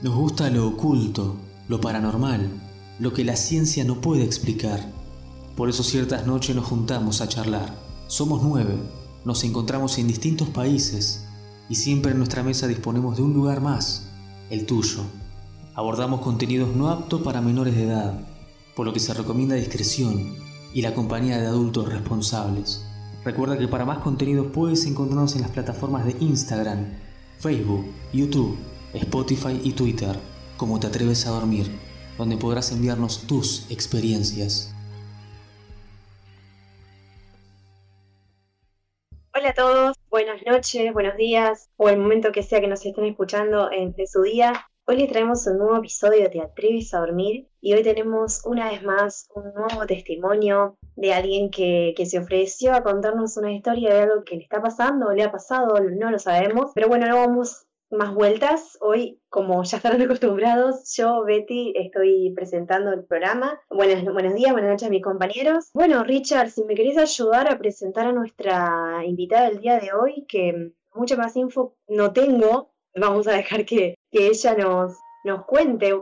Nos gusta lo oculto, lo paranormal, lo que la ciencia no puede explicar. Por eso ciertas noches nos juntamos a charlar. Somos nueve, nos encontramos en distintos países y siempre en nuestra mesa disponemos de un lugar más, el tuyo. Abordamos contenidos no aptos para menores de edad, por lo que se recomienda discreción y la compañía de adultos responsables. Recuerda que para más contenidos puedes encontrarnos en las plataformas de Instagram, Facebook, YouTube, Spotify y Twitter, como te atreves a dormir, donde podrás enviarnos tus experiencias. Hola a todos, buenas noches, buenos días, o el momento que sea que nos estén escuchando en su día. Hoy les traemos un nuevo episodio de Te atreves a dormir y hoy tenemos una vez más un nuevo testimonio de alguien que, se ofreció a contarnos una historia de algo que le está pasando o le ha pasado, no lo sabemos, pero bueno, no vamos más vueltas. Hoy, como ya estarán acostumbrados, yo, Betty, estoy presentando el programa. Buenos, buenos días, buenas noches a mis compañeros. Bueno, Richard, si me querés ayudar a presentar a nuestra invitada del día de hoy, que mucha más info no tengo, vamos a dejar que, ella nos, nos cuente.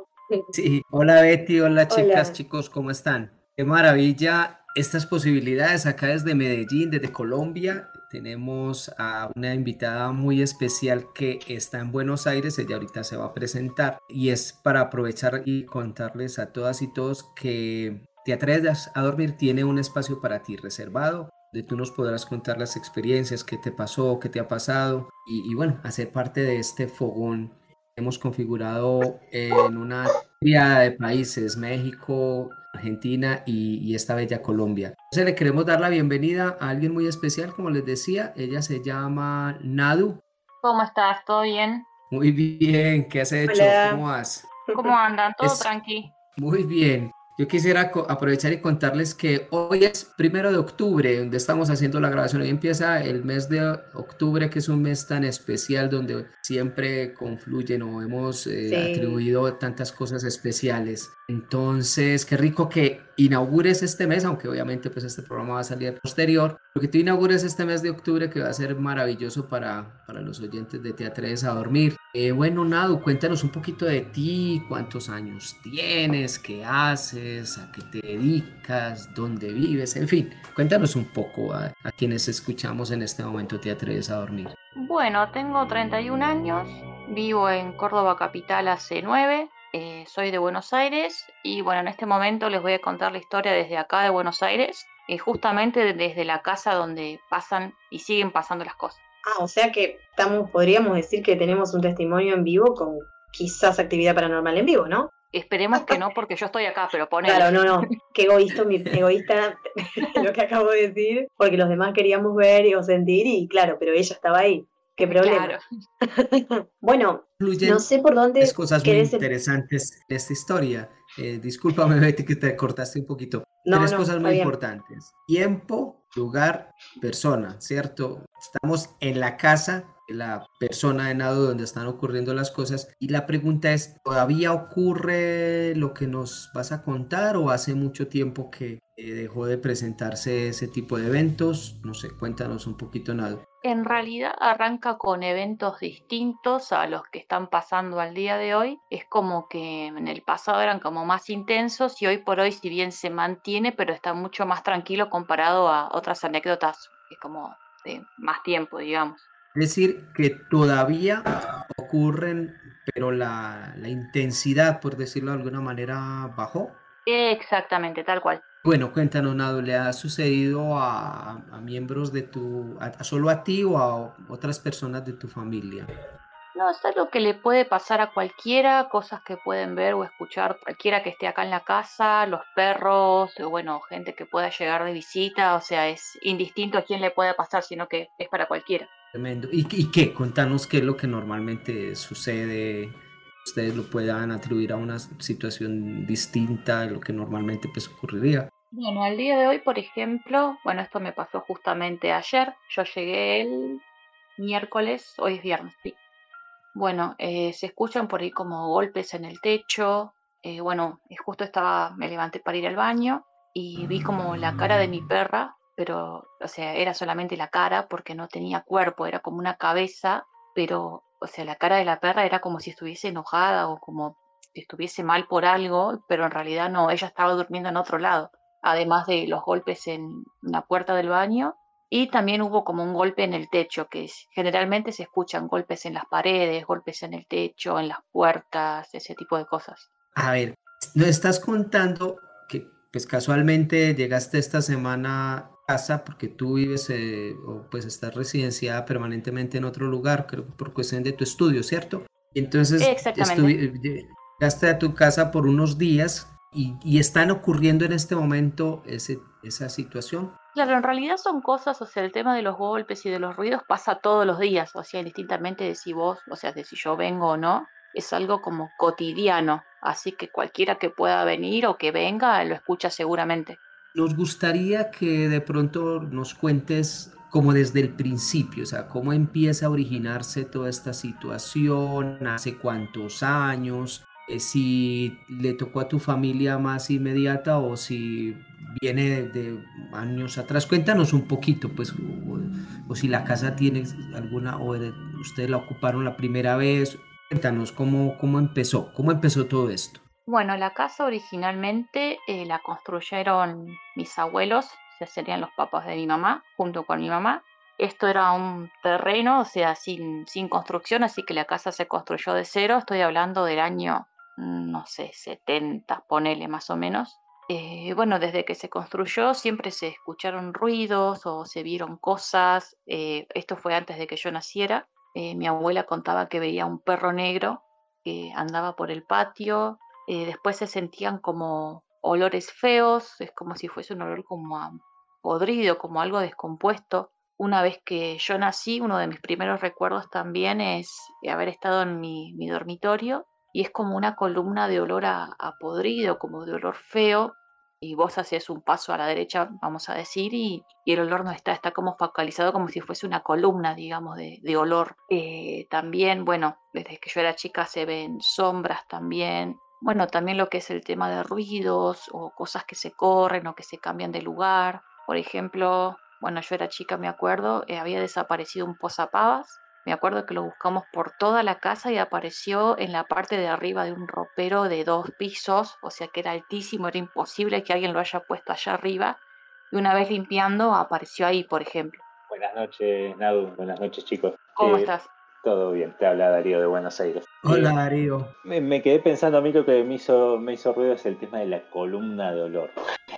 Sí, hola Betty, hola chicas, chicos, ¿cómo están? Qué maravilla estas posibilidades acá desde Medellín, desde Colombia. Tenemos a una invitada muy especial que está en Buenos Aires, ella ahorita se va a presentar y es para aprovechar y contarles a todas y todos que Te atreves a dormir tiene un espacio para ti reservado de tú nos podrás contar las experiencias, qué te pasó, qué te ha pasado y, bueno, hacer parte de este fogón. Hemos configurado en una tríada de países, México, Argentina y, esta bella Colombia. Entonces le queremos dar la bienvenida a alguien muy especial, como les decía, ella se llama Nadu. ¿Cómo estás? ¿Todo bien? Muy bien, ¿qué has hecho? ¿Cómo vas? ¿Cómo andan? ¿Todo tranqui? Muy bien. Yo quisiera aprovechar y contarles que hoy es primero de octubre, donde estamos haciendo la grabación. Hoy empieza el mes de octubre, que es un mes tan especial donde siempre confluyen o hemos eh, atribuido tantas cosas especiales. Entonces, qué rico que inaugures este mes, aunque obviamente pues este programa va a salir posterior, lo que tú inaugures este mes de octubre que va a ser maravilloso para, para los oyentes de Te Atreves a Dormir. Eh, bueno, Nado, cuéntanos un poquito de ti, cuántos años tienes, qué haces, a qué te dedicas, dónde vives, en fin, cuéntanos un poco a, a quienes escuchamos en este momento Te Atreves a Dormir. Bueno, tengo 31 años, vivo en Córdoba Capital hace 9 eh, soy de Buenos Aires y bueno, en este momento les voy a contar la historia desde acá de Buenos Aires, eh, justamente desde la casa donde pasan y siguen pasando las cosas. Ah, o sea que estamos, podríamos decir que tenemos un testimonio en vivo con quizás actividad paranormal en vivo, ¿no? Esperemos que no, porque yo estoy acá, pero pone. Claro, no, no. Qué egoísta, mi, egoísta lo que acabo de decir, porque los demás queríamos ver o sentir, y claro, pero ella estaba ahí. Qué problema. bueno, no sé por dónde. Es cosas muy interesantes de esta historia. Eh, discúlpame, Betty, que te cortaste un poquito. No, Tres cosas muy importantes: tiempo, lugar, persona, ¿cierto? Estamos en la casa de la persona de nado donde están ocurriendo las cosas. Y la pregunta es: ¿todavía ocurre lo que nos vas a contar o hace mucho tiempo que eh, dejó de presentarse ese tipo de eventos? No sé, cuéntanos un poquito, Nado en realidad arranca con eventos distintos a los que están pasando al día de hoy. Es como que en el pasado eran como más intensos y hoy por hoy si bien se mantiene, pero está mucho más tranquilo comparado a otras anécdotas como de más tiempo, digamos. Es decir, que todavía ocurren, pero la, la intensidad, por decirlo de alguna manera, bajó. Exactamente, tal cual. Bueno, cuéntanos, Nado, ¿le ha sucedido a, miembros de tu, a, solo a ti o a otras personas de tu familia? No, es algo que le puede pasar a cualquiera, cosas que pueden ver o escuchar cualquiera que esté acá en la casa, los perros, o bueno, gente que pueda llegar de visita, o sea, es indistinto a quién le puede pasar, sino que es para cualquiera. Tremendo. ¿Y, y qué? Contanos qué es lo que normalmente sucede ustedes lo puedan atribuir a una situación distinta a lo que normalmente pues ocurriría. Bueno, al día de hoy, por ejemplo, bueno, esto me pasó justamente ayer. Yo llegué el miércoles, hoy es viernes, sí. Bueno, eh, se escuchan por ahí como golpes en el techo. Eh, bueno, justo estaba, me levanté para ir al baño y vi como la cara de mi perra, pero, o sea, era solamente la cara porque no tenía cuerpo, era como una cabeza, pero o sea, la cara de la perra era como si estuviese enojada o como si estuviese mal por algo, pero en realidad no, ella estaba durmiendo en otro lado, además de los golpes en la puerta del baño y también hubo como un golpe en el techo, que generalmente se escuchan golpes en las paredes, golpes en el techo, en las puertas, ese tipo de cosas. A ver, nos estás contando que pues casualmente llegaste esta semana a casa porque tú vives eh, o pues estás residenciada permanentemente en otro lugar, creo por cuestión de tu estudio, ¿cierto? Entonces, Exactamente. llegaste a tu casa por unos días y, y están ocurriendo en este momento ese, esa situación. Claro, en realidad son cosas, o sea, el tema de los golpes y de los ruidos pasa todos los días, o sea, distintamente de si vos, o sea, de si yo vengo o no, es algo como cotidiano, así que cualquiera que pueda venir o que venga lo escucha seguramente. Nos gustaría que de pronto nos cuentes como desde el principio, o sea, cómo empieza a originarse toda esta situación, hace cuántos años, si le tocó a tu familia más inmediata o si viene de, años atrás. Cuéntanos un poquito, pues, o, si la casa tiene alguna, o ustedes la ocuparon la primera vez. Cuéntanos cómo, cómo empezó, cómo empezó todo esto. Bueno, la casa originalmente eh, la construyeron mis abuelos, o serían los papás de mi mamá, junto con mi mamá. Esto era un terreno, o sea, sin, sin construcción, así que la casa se construyó de cero. Estoy hablando del año no sé, 70, ponele más o menos. Eh, bueno, desde que se construyó siempre se escucharon ruidos o se vieron cosas. Eh, esto fue antes de que yo naciera. Eh, mi abuela contaba que veía un perro negro que andaba por el patio. después se sentían como olores feos, es como si fuese un olor como a podrido, como algo descompuesto. Una vez que yo nací, uno de mis primeros recuerdos también es haber estado en mi dormitorio y es como una columna de olor a, podrido, como de olor feo, y vos haces un paso a la derecha, vamos a decir, y, el olor no está, está como focalizado como si fuese una columna, digamos, de, olor. Eh, también, bueno, desde que yo era chica se ven sombras también. Bueno, también lo que es el tema de ruidos o cosas que se corren o que se cambian de lugar. Por ejemplo, bueno, yo era chica, me acuerdo, eh, había desaparecido un posapavas me acuerdo que lo buscamos por toda la casa y apareció en la parte de arriba de un ropero de dos pisos, o sea que era altísimo, era imposible que alguien lo haya puesto allá arriba. Y una vez limpiando apareció ahí, por ejemplo. Buenas noches, Nadu. Buenas noches, chicos. ¿Cómo eh, estás? Todo bien, te habla Darío de Buenos Aires. Hola, eh, Darío. Me, quedé pensando, a mí lo que me hizo, me hizo ruido es el tema de la columna de olor.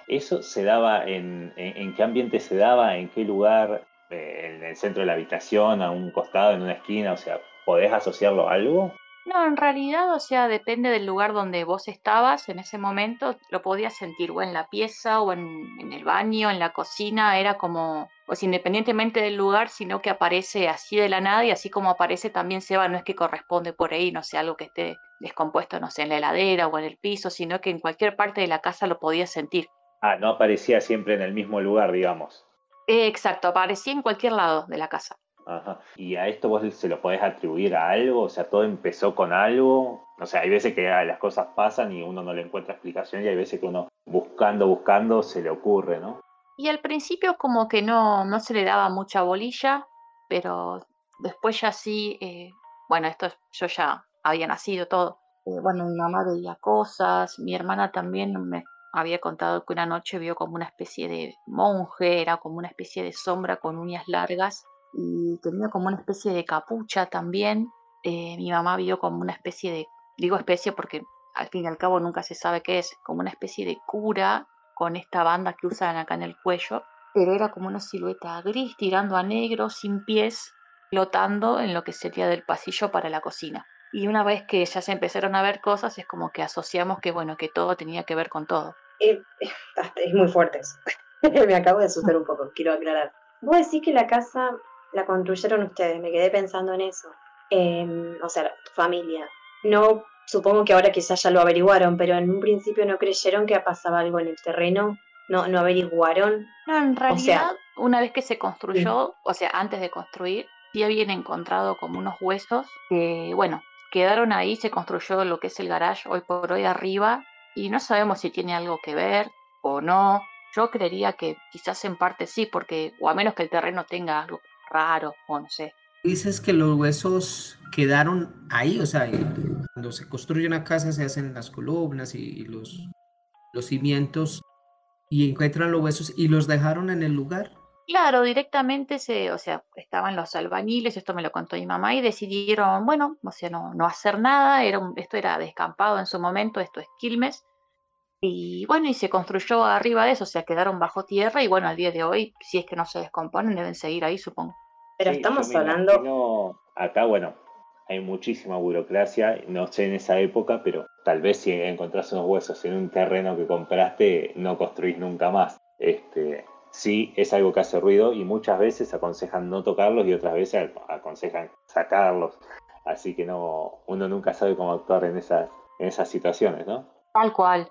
¿Eso se daba en, en qué ambiente se daba? ¿En qué lugar? Eh, en el centro de la habitación, a un costado, en una esquina, o sea, ¿podés asociarlo a algo? No, en realidad, o sea, depende del lugar donde vos estabas en ese momento, lo podías sentir o en la pieza o en, el baño, en la cocina, era como, pues independientemente del lugar, sino que aparece así de la nada y así como aparece también se va, no es que corresponde por ahí, no sé, algo que esté descompuesto, no sé, en la heladera o en el piso, sino que en cualquier parte de la casa lo podías sentir. Ah, no aparecía siempre en el mismo lugar, digamos. Exacto, aparecía en cualquier lado de la casa. Ajá. ¿Y a esto vos se lo podés atribuir a algo? O sea, todo empezó con algo. O sea, hay veces que las cosas pasan y uno no le encuentra explicación y hay veces que uno buscando, buscando se le ocurre, ¿no? Y al principio como que no, no se le daba mucha bolilla, pero después ya sí, eh, bueno, esto yo ya había nacido todo. Eh, bueno, mi mamá veía cosas, mi hermana también me había contado que una noche vio como una especie de monje, era como una especie de sombra con uñas largas y tenía como una especie de capucha también. Eh, mi mamá vio como una especie de, digo especie porque al fin y al cabo nunca se sabe qué es, como una especie de cura con esta banda que usan acá en el cuello, pero era como una silueta gris tirando a negro, sin pies, flotando en lo que sería del pasillo para la cocina. Y una vez que ya se empezaron a ver cosas, es como que asociamos que, bueno, que todo tenía que ver con todo. Eh, es muy fuerte eso. me acabo de asustar un poco, quiero aclarar. Vos decís que la casa la construyeron ustedes, me quedé pensando en eso. Em, o sea, tu familia. No, supongo que ahora quizás ya lo averiguaron, pero en un principio no creyeron que pasaba algo en el terreno. No, no averiguaron. No, en realidad, una vez que se construyó, o sea, antes de construir, sí habían encontrado como unos huesos que, bueno, quedaron ahí, se construyó lo que es el garage hoy por hoy arriba y no sabemos si tiene algo que ver o no. Yo creería que quizás en parte sí, porque, o a menos que el terreno tenga algo raro, o no sé. Dices que los huesos quedaron ahí, o sea, cuando se construye una casa se hacen las columnas y, los, los cimientos y encuentran los huesos y los dejaron en el lugar. Claro, directamente se, o sea, estaban los albañiles, esto me lo contó mi mamá, y decidieron, bueno, o sea, no, no hacer nada, era esto era descampado en su momento, esto es Quilmes, y bueno, y se construyó arriba de eso, o sea, quedaron bajo tierra, y bueno, al día de hoy, si es que no se descomponen, deben seguir ahí, supongo. Pero estamos hablando... acá, bueno, hay muchísima burocracia, no sé en esa época, pero tal vez si encontrás unos huesos en un terreno que compraste, no construís nunca más. Este, sí es algo que hace ruido y muchas veces aconsejan no tocarlos y otras veces aconsejan sacarlos. Así que no, uno nunca sabe cómo actuar en esas, en esas situaciones, ¿no? Tal cual.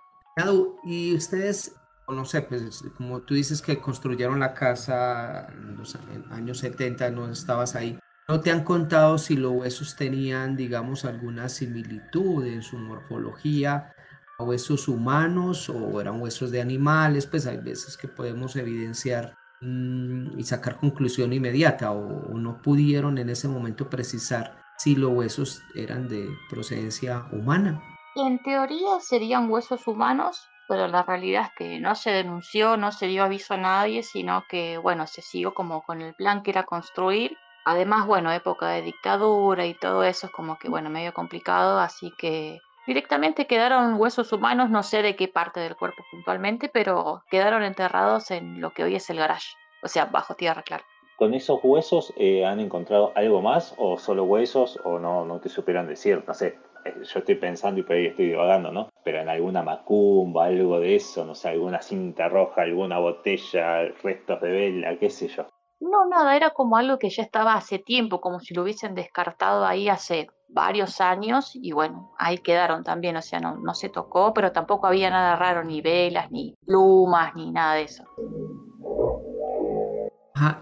Y ustedes, no sé, pues como tú dices que construyeron la casa en los años 70, no estabas ahí. ¿No te han contado si los huesos tenían, digamos, alguna similitud en su morfología huesos humanos o eran huesos de animales, pues hay veces que podemos evidenciar mm, y sacar conclusión inmediata o, no pudieron en ese momento precisar si los huesos eran de procedencia humana. En teoría serían huesos humanos, pero la realidad es que no se denunció, no se dio aviso a nadie, sino que, bueno, se siguió como con el plan que era construir. Además, bueno, época de dictadura y todo eso es como que, bueno, medio complicado, así que Directamente quedaron huesos humanos, no sé de qué parte del cuerpo puntualmente, pero quedaron enterrados en lo que hoy es el garage, o sea, bajo tierra, claro. ¿Con esos huesos eh, han encontrado algo más o solo huesos o no, no te supieron decir? No sé, eh, yo estoy pensando y por ahí estoy divagando, ¿no? Pero en alguna macumba, algo de eso, no sé, alguna cinta roja, alguna botella, restos de vela, qué sé yo. No, nada, era como algo que ya estaba hace tiempo, como si lo hubiesen descartado ahí hace varios años y bueno, ahí quedaron también, o sea, no, no se tocó, pero tampoco había nada raro, ni velas, ni plumas, ni nada de eso.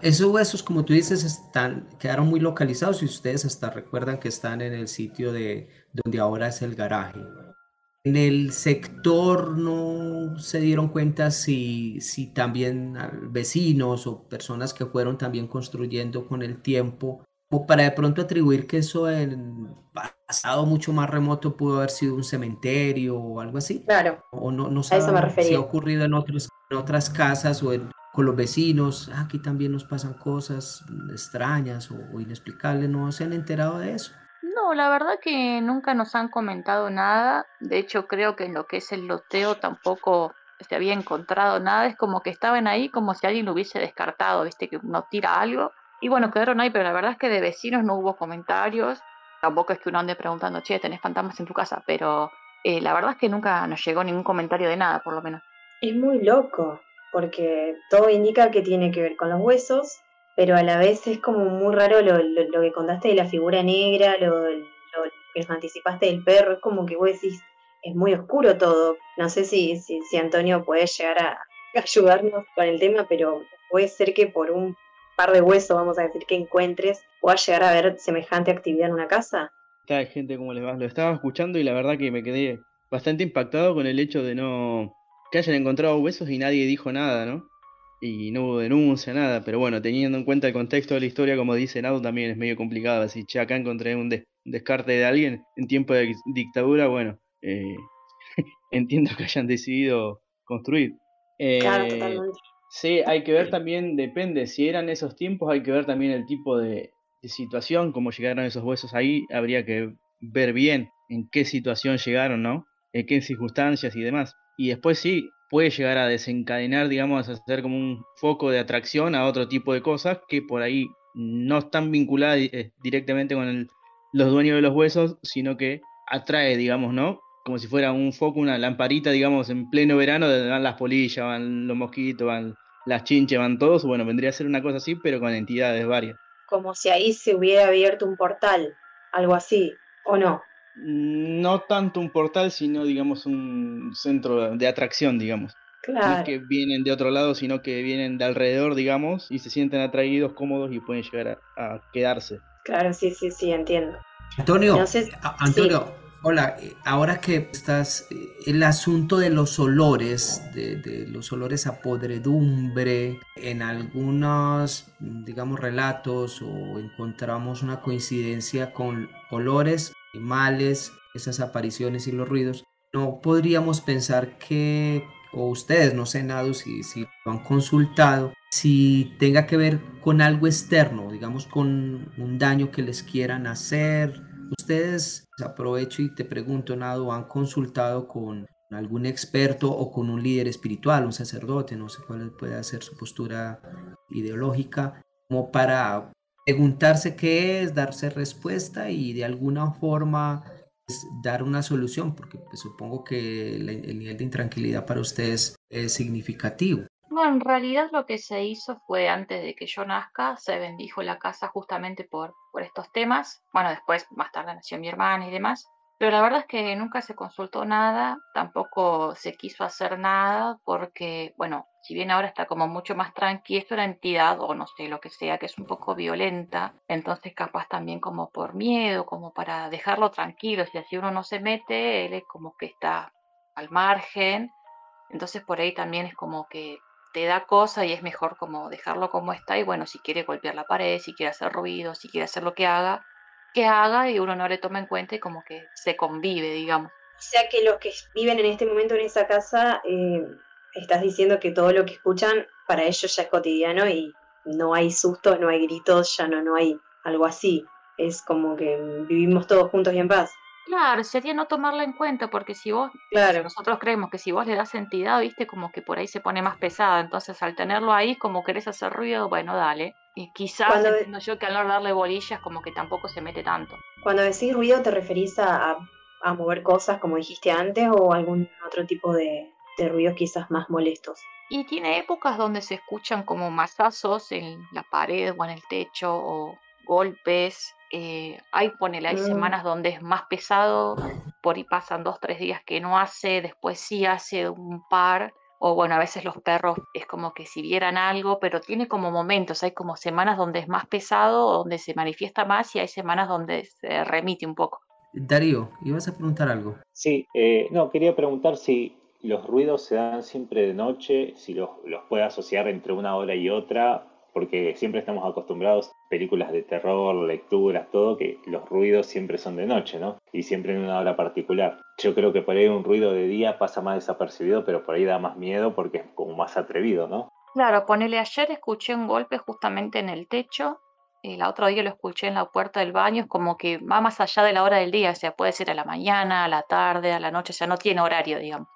esos huesos, como tú dices, están, quedaron muy localizados y ustedes hasta recuerdan que están en el sitio de donde ahora es el garaje. En el sector no se dieron cuenta si, si también vecinos o personas que fueron también construyendo con el tiempo o para de pronto atribuir que eso en pasado mucho más remoto pudo haber sido un cementerio o algo así. Claro. O no, no sé si ha ocurrido en, otros, en otras casas o con los vecinos. Ah, aquí también nos pasan cosas extrañas o, inexplicables. ¿No se han enterado de eso? No, la verdad que nunca nos han comentado nada. De hecho, creo que en lo que es el loteo tampoco se había encontrado nada. Es como que estaban ahí como si alguien lo hubiese descartado, viste, que uno tira algo y bueno, quedaron ahí, pero la verdad es que de vecinos no hubo comentarios. Tampoco es que uno ande preguntando, che, tenés fantasmas en tu casa, pero eh, la verdad es que nunca nos llegó ningún comentario de nada, por lo menos. Es muy loco, porque todo indica que tiene que ver con los huesos, pero a la vez es como muy raro lo, lo, que contaste de la figura negra, lo, que nos anticipaste del perro, es como que vos decís, es muy oscuro todo. No sé si, si, si Antonio puede llegar a ayudarnos con el tema, pero puede ser que por un par de huesos, vamos a decir, que encuentres, puedas llegar a ver semejante actividad en una casa? Está gente como le va. Lo estaba escuchando y la verdad que me quedé bastante impactado con el hecho de no que hayan encontrado huesos y nadie dijo nada, ¿no? Y no hubo denuncia, nada, pero bueno, teniendo en cuenta el contexto de la historia, como dice Nado, también es medio complicado. Así, che, acá encontré un descarte de alguien en tiempo de dictadura, bueno, eh, entiendo que hayan decidido construir. claro, eh, totalmente. Sí, hay que ver también, depende, si eran esos tiempos, hay que ver también el tipo de, situación, cómo llegaron esos huesos ahí, habría que ver bien en qué situación llegaron, ¿no? En qué circunstancias y demás. Y después sí, puede llegar a desencadenar, digamos, a hacer como un foco de atracción a otro tipo de cosas que por ahí no están vinculadas eh, directamente con los dueños de los huesos, sino que atrae, digamos, ¿no? Como si fuera un foco, una lamparita, digamos, en pleno verano, donde van las polillas, van los mosquitos, van las chinches van todos, bueno, vendría a ser una cosa así, pero con entidades varias. Como si ahí se hubiera abierto un portal, algo así, ¿o no? No tanto un portal, sino, digamos, un centro de atracción, digamos. Claro. No es que vienen de otro lado, sino que vienen de alrededor, digamos, y se sienten atraídos, cómodos y pueden llegar a, quedarse. Claro, sí, sí, sí, entiendo. Antonio, Antonio, Hola, eh, ahora que estás, eh, el asunto de los olores, de, los olores a podredumbre, en algunos, digamos, relatos o encontramos una coincidencia con olores, animales, esas apariciones y los ruidos, no podríamos pensar que, o ustedes, no sé, nada, si, si lo han consultado, si tenga que ver con algo externo, digamos, con un daño que les quieran hacer, Ustedes, aprovecho y te pregunto, Nado, ¿han consultado con algún experto o con un líder espiritual, un sacerdote, no sé cuál puede ser su postura ideológica, como para preguntarse qué es, darse respuesta y de alguna forma pues, dar una solución, porque pues, supongo que el nivel de intranquilidad para ustedes es significativo. En realidad lo que se hizo fue antes de que yo nazca, se bendijo la casa justamente por, por estos temas. Bueno, después más tarde nació mi hermana y demás. Pero la verdad es que nunca se consultó nada, tampoco se quiso hacer nada, porque, bueno, si bien ahora está como mucho más tranqui, esto era entidad o no sé, lo que sea, que es un poco violenta, entonces capaz también como por miedo, como para dejarlo tranquilo, si así uno no se mete, él es como que está al margen, entonces por ahí también es como que te da cosa y es mejor como dejarlo como está y bueno, si quiere golpear la pared, si quiere hacer ruido, si quiere hacer lo que haga, que haga y uno no le toma en cuenta y como que se convive, digamos. O sea que los que viven en este momento en esa casa, eh, estás diciendo que todo lo que escuchan para ellos ya es cotidiano y no hay sustos, no hay gritos, ya no, no hay algo así. Es como que vivimos todos juntos y en paz. Claro, sería no tomarla en cuenta, porque si vos, claro. nosotros creemos que si vos le das entidad, viste, como que por ahí se pone más pesada, entonces al tenerlo ahí, como querés hacer ruido, bueno, dale. Y quizás, Cuando... entiendo yo que al no darle bolillas, como que tampoco se mete tanto. Cuando decís ruido, ¿te referís a, a mover cosas, como dijiste antes, o algún otro tipo de, de ruidos quizás más molestos? Y tiene épocas donde se escuchan como masazos en la pared o en el techo, o golpes, eh, hay, ponele, hay mm. semanas donde es más pesado, por ahí pasan dos, tres días que no hace, después sí hace un par, o bueno, a veces los perros es como que si vieran algo, pero tiene como momentos, hay como semanas donde es más pesado, donde se manifiesta más y hay semanas donde se remite un poco. Darío, ¿ibas a preguntar algo? Sí, eh, no, quería preguntar si los ruidos se dan siempre de noche, si los, los puede asociar entre una hora y otra, porque siempre estamos acostumbrados, películas de terror, lecturas, todo, que los ruidos siempre son de noche, ¿no? Y siempre en una hora particular. Yo creo que por ahí un ruido de día pasa más desapercibido, pero por ahí da más miedo porque es como más atrevido, ¿no? Claro, ponele ayer escuché un golpe justamente en el techo, el otro día lo escuché en la puerta del baño, es como que va más allá de la hora del día, o sea, puede ser a la mañana, a la tarde, a la noche, o sea, no tiene horario, digamos.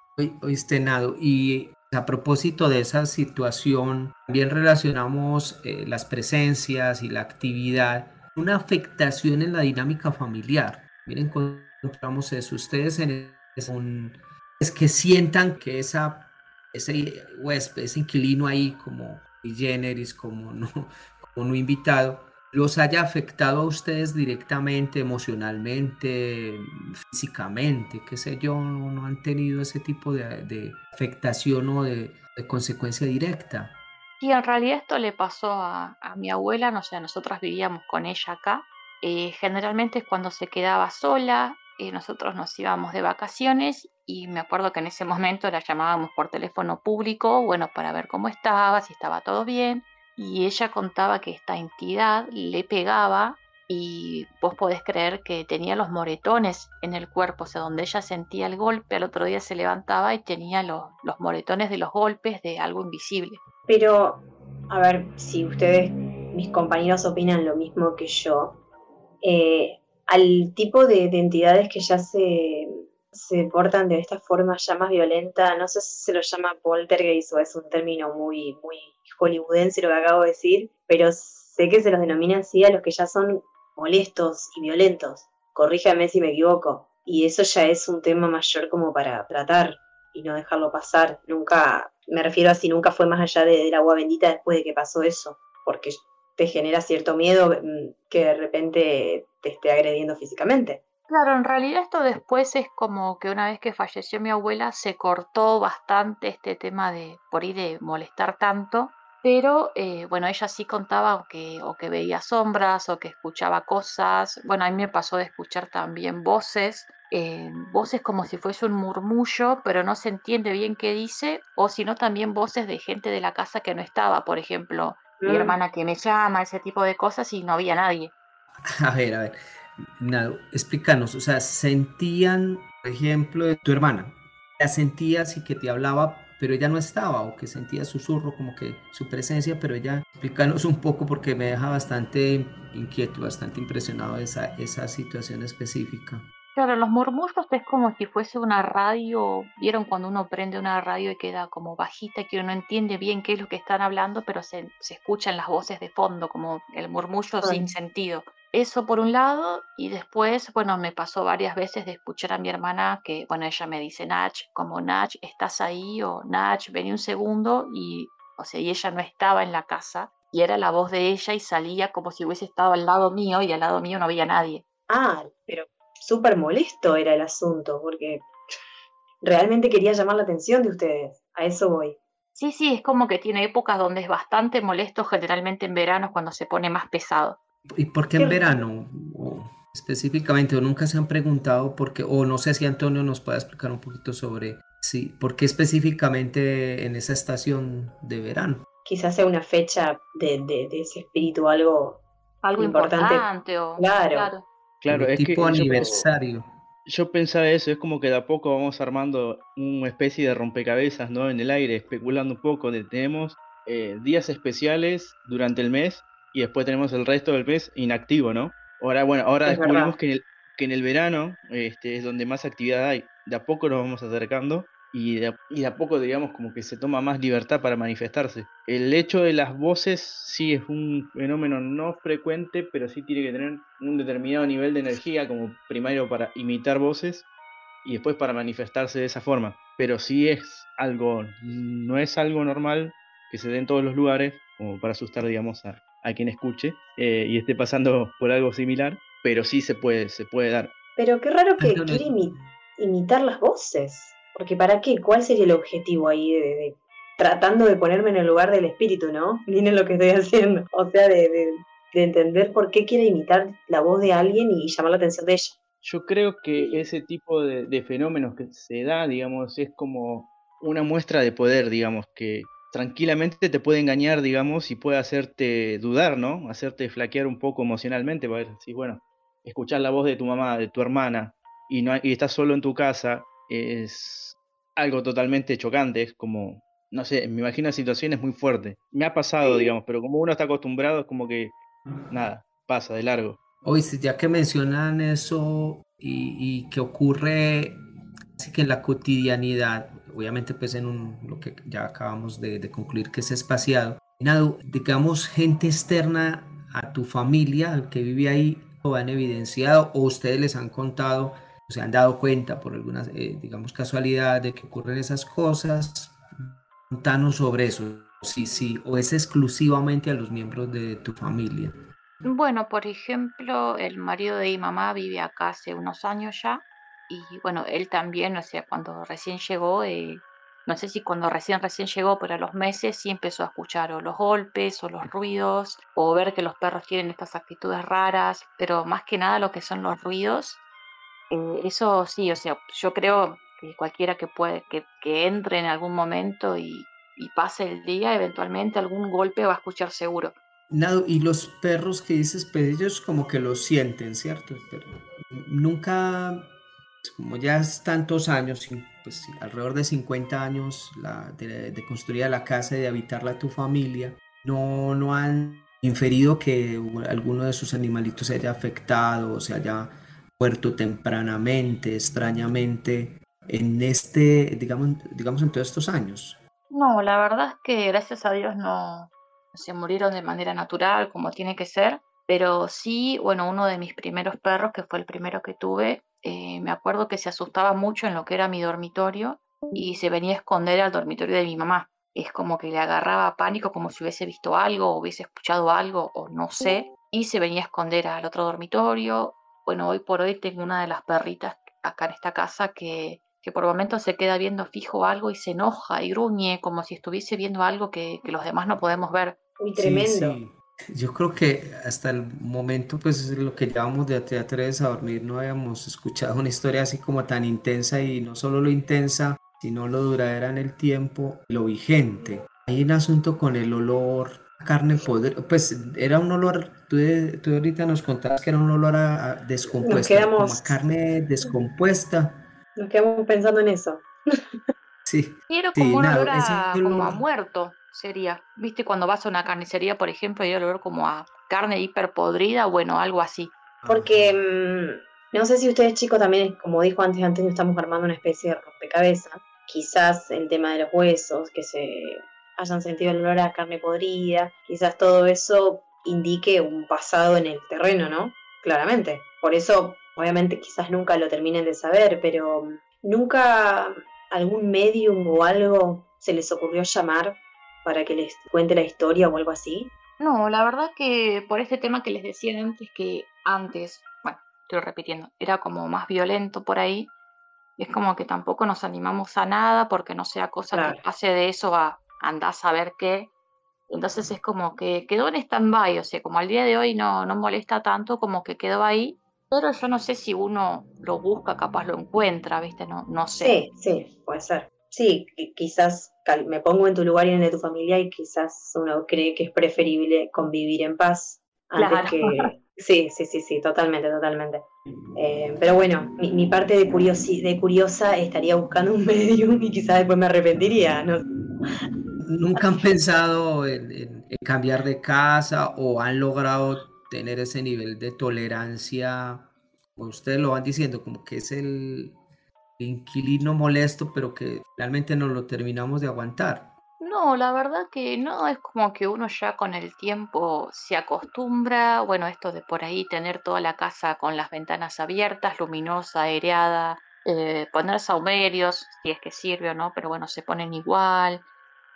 Oíste, Nado, y a propósito de esa situación, también relacionamos eh, las presencias y la actividad, una afectación en la dinámica familiar. Miren, encontramos eso. Ustedes en es que sientan que esa, ese huésped, ese inquilino ahí como generis, como no, como no invitado, los haya afectado a ustedes directamente, emocionalmente, físicamente, qué sé yo, no, han tenido ese tipo de, afectación o de, consecuencia directa. Y en realidad esto le pasó a, mi abuela, no sé, nosotras vivíamos con ella acá. Eh, generalmente cuando se quedaba sola, eh, nosotros nos íbamos de vacaciones y me acuerdo que en ese momento la llamábamos por teléfono público, bueno, para ver cómo estaba, si estaba todo bien y ella contaba que esta entidad le pegaba y vos podés creer que tenía los moretones en el cuerpo, o sea, donde ella sentía el golpe, al otro día se levantaba y tenía los, los moretones de los golpes de algo invisible. Pero, a ver, si ustedes, mis compañeros, opinan lo mismo que yo, eh, al tipo de, de, entidades que ya se, se portan de esta forma ya más violenta, no sé si se lo llama poltergeist o es un término muy, muy hollywoodense lo que acabo de decir, pero sé que se los denomina así a los que ya son molestos y violentos. Corríjame si me equivoco. Y eso ya es un tema mayor como para tratar y no dejarlo pasar. Nunca, me refiero a si nunca fue más allá del agua bendita después de que pasó eso, porque te genera cierto miedo mm, que de repente te esté agrediendo físicamente. Claro, en realidad esto después es como que una vez que falleció mi abuela se cortó bastante este tema de por ahí de molestar tanto pero eh, bueno, ella sí contaba que, o que veía sombras o que escuchaba cosas. Bueno, a mí me pasó de escuchar también voces eh, voces como si fuese un murmullo, pero no se entiende bien qué dice, o si no también voces de gente de la casa que no estaba, por ejemplo, mi hermana que me llama, ese tipo de cosas y no había nadie. A ver, a ver, nada, explícanos, o sea, sentían, por ejemplo, de tu hermana, la sentías y que te hablaba, pero ella no estaba, o que sentía susurro, como que su presencia, pero ella, explícanos un poco porque me deja bastante inquieto, bastante impresionado esa, esa situación específica. Claro, los murmullos es como si fuese una radio, vieron cuando uno prende una radio y queda como bajita, que uno no entiende bien qué es lo que están hablando, pero se, se escuchan las voces de fondo, como el murmullo sin sentido. Eso por un lado, y después, bueno, me pasó varias veces de escuchar a mi hermana que, bueno, ella me dice, Nach, como Nach, ¿estás ahí? O Nach, vení un segundo, y, o sea, y ella no estaba en la casa, y era la voz de ella y salía como si hubiese estado al lado mío, y al lado mío no había nadie. Ah, pero súper molesto era el asunto, porque realmente quería llamar la atención de ustedes, a eso voy. Sí, sí, es como que tiene épocas donde es bastante molesto, generalmente en verano cuando se pone más pesado. ¿Y por qué en verano? específicamente, o nunca se han preguntado por qué, o no sé si Antonio nos puede explicar un poquito sobre, sí, por qué específicamente en esa estación de verano. Quizás sea una fecha de, ese espíritu algo, algo importante. o, claro. Claro, es tipo aniversario. Yo, pensaba eso, es como que de a poco vamos armando una especie de rompecabezas, ¿no? En el aire, especulando un poco. tenemos eh, días especiales durante el mes y después tenemos el resto del mes inactivo, ¿no? Ahora, bueno, ahora descubrimos que en, el, que en el verano este, es donde más actividad hay. De a poco nos vamos acercando y de, y de, a poco, digamos, como que se toma más libertad para manifestarse. El hecho de las voces sí es un fenómeno no frecuente, pero sí tiene que tener un determinado nivel de energía como primario para imitar voces y después para manifestarse de esa forma. Pero sí es algo, no es algo normal que se dé en todos los lugares como para asustar, digamos, a, a quien escuche eh, y esté pasando por algo similar, pero sí se puede, se puede dar. Pero qué raro que quiere imitar las voces, porque ¿para qué? ¿Cuál sería el objetivo ahí de, tratando de ponerme en el lugar del espíritu, ¿no? Miren lo que estoy haciendo, o sea, de, entender por qué quiere imitar la voz de alguien y llamar la atención de ella. Yo creo que ese tipo de, de fenómenos que se da, digamos, es como una muestra de poder, digamos, que, tranquilamente te puede engañar, digamos, y puede hacerte dudar, ¿no? Hacerte flaquear un poco emocionalmente, para decir, bueno, escuchar la voz de tu mamá, de tu hermana, y, no, y estás solo en tu casa, es algo totalmente chocante, es como, no sé, me imagino situaciones muy fuertes. Me ha pasado, digamos, pero como uno está acostumbrado, es como que, nada, pasa de largo. Oye, ya que mencionan eso y, y que ocurre así que en la cotidianidad, obviamente pues en un, lo que ya acabamos de, concluir que es espaciado, nada, digamos gente externa a tu familia que vive ahí lo han evidenciado o ustedes les han contado o se han dado cuenta por algunas, eh, digamos, casualidad de que ocurren esas cosas. Contanos sobre eso, sí, sí, o es exclusivamente a los miembros de tu familia. Bueno, por ejemplo, el marido de mi mamá vive acá hace unos años ya y bueno, él también, o sea, cuando recién llegó, eh, no sé si cuando recién recién llegó, pero a los meses sí empezó a escuchar o los golpes o los ruidos o ver que los perros tienen estas actitudes raras, pero más que nada lo que son los ruidos, eh, eso sí, o sea, yo creo que cualquiera que puede, que, que entre en algún momento y, y, pase el día, eventualmente algún golpe va a escuchar seguro. Nado, y los perros que dices, pues ellos como que lo sienten, ¿cierto? Pero nunca como ya es tantos años, pues alrededor de 50 años de, construir la casa y de habitarla tu familia, no, no han inferido que alguno de sus animalitos se haya afectado o se haya muerto tempranamente, extrañamente, en este, digamos, digamos en todos estos años. No, la verdad es que gracias a Dios no se murieron de manera natural como tiene que ser, pero sí, bueno, uno de mis primeros perros, que fue el primero que tuve, eh, me acuerdo que se asustaba mucho en lo que era mi dormitorio y se venía a esconder al dormitorio de mi mamá. Es como que le agarraba pánico como si hubiese visto algo o hubiese escuchado algo o no sé, y se venía a esconder al otro dormitorio. Bueno, hoy por hoy tengo una de las perritas acá en esta casa que, que por momentos se queda viendo fijo algo y se enoja y gruñe como si estuviese viendo algo que, que los demás no podemos ver. Muy tremendo. Yo creo que hasta el momento, pues lo que llamamos de Te atreves a dormir, no habíamos escuchado una historia así como tan intensa y no solo lo intensa, sino lo duradera en el tiempo, lo vigente. Hay un asunto con el olor a carne podrida, pues era un olor, tú, tú, ahorita nos contabas que era un olor a, descompuesta, como a carne descompuesta. Nos quedamos pensando en eso. Sí. Quiero como un olor a, como a muerto sería. ¿Viste? Cuando vas a una carnicería, por ejemplo, y olor como a carne hiper podrida, bueno, algo así. Porque mm, no sé si ustedes chicos también, como dijo antes Antonio, estamos armando una especie de rompecabezas. Quizás el tema de los huesos, que se hayan sentido el olor a carne podrida, quizás todo eso indique un pasado en el terreno, ¿no? Claramente. Por eso, obviamente, quizás nunca lo terminen de saber, pero mm, nunca algún medium o algo se les ocurrió llamar para que les cuente la historia o algo así? No, la verdad que por este tema que les decía antes, que antes, bueno, estoy repitiendo, era como más violento por ahí, es como que tampoco nos animamos a nada porque no sea cosa que pase de eso a andar a saber qué. Entonces es como que quedó en stand-by, o sea, como al día de hoy no, no molesta tanto, como que quedó ahí, pero yo no sé si uno lo busca, capaz lo encuentra, ¿viste? No, no sé. Sí, sí, puede ser sí, quizás me pongo en tu lugar y en el de tu familia y quizás uno cree que es preferible convivir en paz antes que... Sí, sí, sí, sí, totalmente, totalmente. Eh, pero bueno, mi, parte de, curiosi de curiosa estaría buscando un medium y quizás después me arrepentiría. ¿Nunca han pensado en, cambiar de casa o han logrado tener ese nivel de tolerancia? Como ustedes lo van diciendo, como que es el, inquilino molesto, pero que realmente no lo terminamos de aguantar. No, la verdad que no, es como que uno ya con el tiempo se acostumbra, bueno, esto de por ahí tener toda la casa con las ventanas abiertas, luminosa, aireada, eh, poner saumerios, si es que sirve o no, pero bueno, se ponen igual,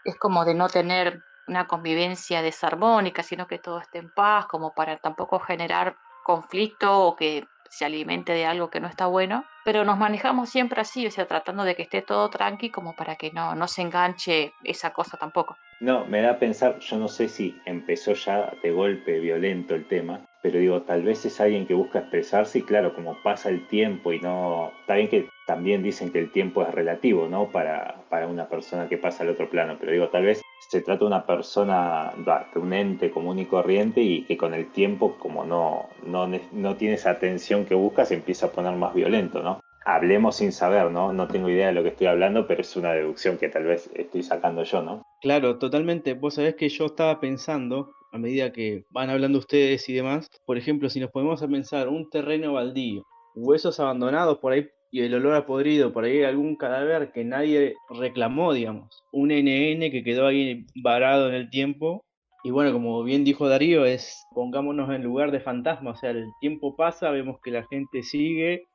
es como de no tener una convivencia desarmónica, sino que todo esté en paz, como para tampoco generar conflicto o que se alimente de algo que no está bueno, pero nos manejamos siempre así, o sea, tratando de que esté todo tranqui como para que no, no se enganche esa cosa tampoco. No, me da a pensar, yo no sé si empezó ya de golpe violento el tema, pero digo, tal vez es alguien que busca expresarse y claro, como pasa el tiempo y no, está bien que también dicen que el tiempo es relativo, ¿no? Para, para una persona que pasa al otro plano, pero digo, tal vez se trata de una persona, de un ente común y corriente y que con el tiempo, como no, no, no tiene esa atención que busca, se empieza a poner más violento, ¿no? Hablemos sin saber, ¿no? No tengo idea de lo que estoy hablando, pero es una deducción que tal vez estoy sacando yo, ¿no? Claro, totalmente. Vos sabés que yo estaba pensando, a medida que van hablando ustedes y demás, por ejemplo, si nos ponemos a pensar un terreno baldío, huesos abandonados por ahí y el olor a podrido, por ahí algún cadáver que nadie reclamó, digamos. Un NN que quedó ahí varado en el tiempo. Y bueno, como bien dijo Darío, es pongámonos en lugar de fantasma, o sea, el tiempo pasa, vemos que la gente sigue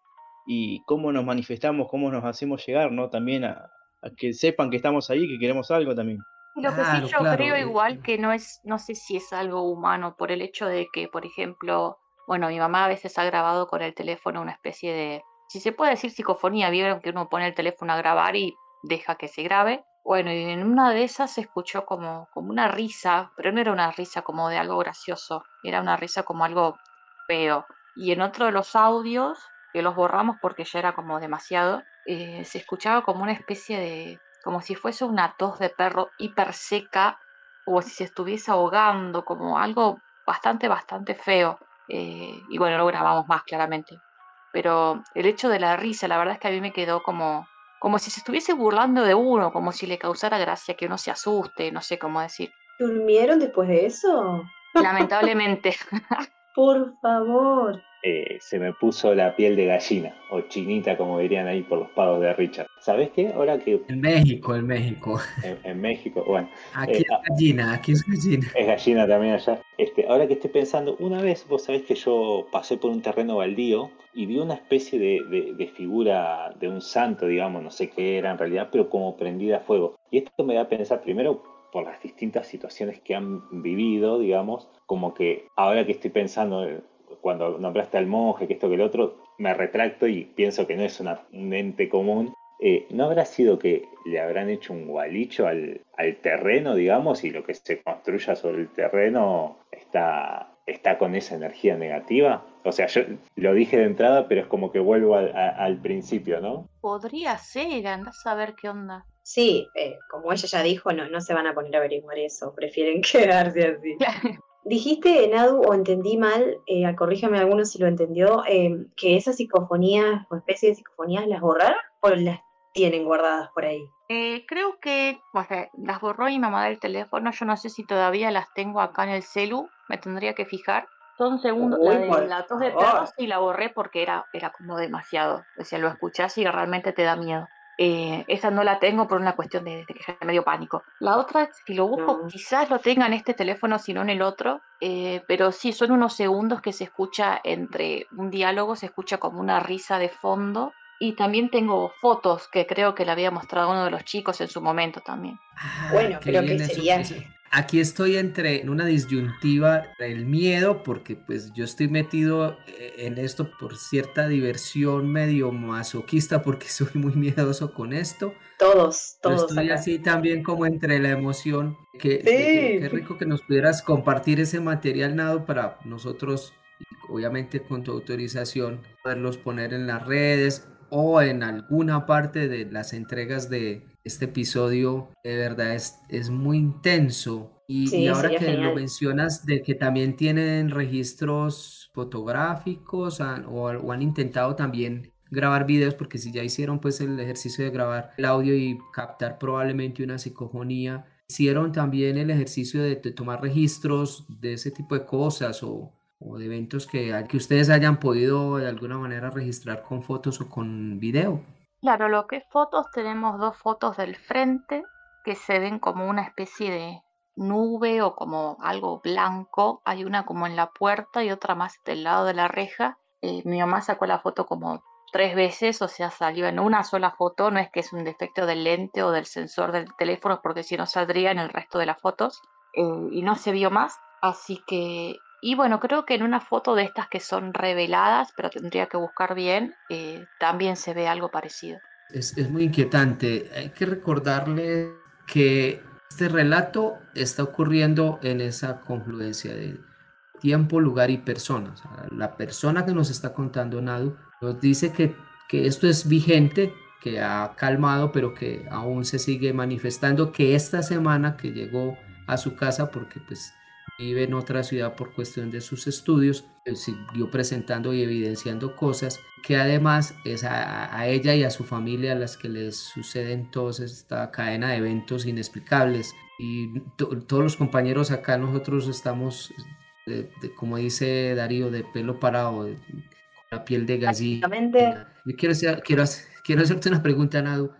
y cómo nos manifestamos, cómo nos hacemos llegar, ¿no? También a, que sepan que estamos ahí, que queremos algo también. Lo que sí yo creo eh, igual que no es, no sé si es algo humano, por el hecho de que, por ejemplo, bueno, mi mamá a veces ha grabado con el teléfono una especie de si se puede decir psicofonía, vieron que uno pone el teléfono a grabar y deja que se grabe. Bueno, y en una de esas se escuchó como, como una risa, pero no era una risa como de algo gracioso, era una risa como algo feo. Y en otro de los audios, que los borramos porque ya era como demasiado, eh, se escuchaba como una especie de, como si fuese una tos de perro hiper seca, o si se estuviese ahogando, como algo bastante, bastante feo. Eh, y bueno, lo grabamos más claramente pero el hecho de la risa, la verdad es que a mí me quedó como, como si se estuviese burlando de uno, como si le causara gracia que uno se asuste, no sé cómo decir. ¿Durmieron después de eso? Lamentablemente. Por favor. Eh, se me puso la piel de gallina, o chinita, como dirían ahí por los pagos de Richard. ¿Sabes qué? Ahora que. En México, en México. En, México, bueno. Aquí eh, es ah, gallina, aquí es gallina. Es gallina también allá. Este, ahora que estoy pensando, una vez vos sabés que yo pasé por un terreno baldío y vi una especie de, de figura de un santo, digamos, no sé qué era en realidad, pero como prendida a fuego. Y esto me da a pensar primero por las distintas situaciones que han vivido, digamos, como que ahora que estoy pensando cuando nombraste al monje, que esto que el otro, me retracto y pienso que no es un ente común. Eh, ¿No habrá sido que le habrán hecho un gualicho al, terreno, digamos, y lo que se construya sobre el terreno está, está con esa energía negativa. O sea, yo lo dije de entrada, pero es como que vuelvo al, principio, ¿no? Podría ser, andás a ver qué onda. Sí, eh, como ella ya dijo, no, no se van a poner a averiguar eso, prefieren quedarse así. Dijiste, Nadu, o entendí mal, eh, corríjame alguno si lo entendió, eh, que esas psicofonías o especie de psicofonías las borraron o las tienen guardadas por ahí. Eh, creo que las borró mi mamá del teléfono. Yo no sé si todavía las tengo acá en el celu. Me tendría que fijar. Son segundos. la de la tos de perros y la borré porque era, era como demasiado. O sea, lo escuchás y realmente te da miedo. Eh, esa no la tengo por una cuestión de, que ya me dio pánico. La otra, si lo busco, quizás lo tenga en este teléfono, si no en el otro. Eh, pero sí, son unos segundos que se escucha entre un diálogo, se escucha como una risa de fondo y también tengo fotos que creo que le había mostrado uno de los chicos en su momento también. Ah, bueno, pero que sería... Aquí estoy entre en una disyuntiva el miedo, porque pues yo estoy metido eh, en esto por cierta diversión medio masoquista, porque soy muy miedoso con esto. Todos, todos. estoy así también como entre la emoción. Que, qué rico que nos pudieras compartir ese material, Nado, para nosotros, obviamente con tu autorización, poderlos poner en las redes o en alguna parte de las entregas de este episodio, de verdad es, es muy intenso. Y, ahora que lo mencionas de que también tienen registros fotográficos o, han intentado también grabar videos, porque si ya hicieron pues el ejercicio de grabar el audio y captar probablemente una psicofonía, hicieron también el ejercicio de tomar registros de ese tipo de cosas o, o de eventos que, que ustedes hayan podido de alguna manera registrar con fotos o con video. Claro, lo que es fotos, tenemos dos fotos del frente que se ven como una especie de nube o como algo blanco. Hay una como en la puerta y otra más del lado de la reja. Eh, mi mamá sacó la foto como tres veces, o sea, salió en una sola foto. No es que es un defecto del lente o del sensor del teléfono, porque si no saldría en el resto de las fotos. Eh, y no se vio más. Así que y bueno, creo que en una foto de estas que son reveladas, pero tendría que buscar bien, eh, también se ve algo parecido. Es, muy inquietante. Hay que recordarle que este relato está ocurriendo en esa confluencia de tiempo, lugar y personas. la persona que nos está contando Nadu nos dice que, que esto es vigente, que ha calmado, pero que aún se sigue manifestando, que esta semana que llegó a su casa, porque pues vive en otra ciudad por cuestión de sus estudios, siguió presentando y evidenciando cosas que además es a, ella y a su familia a las que les suceden toda esta cadena de eventos inexplicables. Y todos los compañeros acá nosotros estamos, como dice Darío, de pelo parado, con la piel de gallina. Yo quiero, quiero, quiero hacerte una pregunta, Nadu.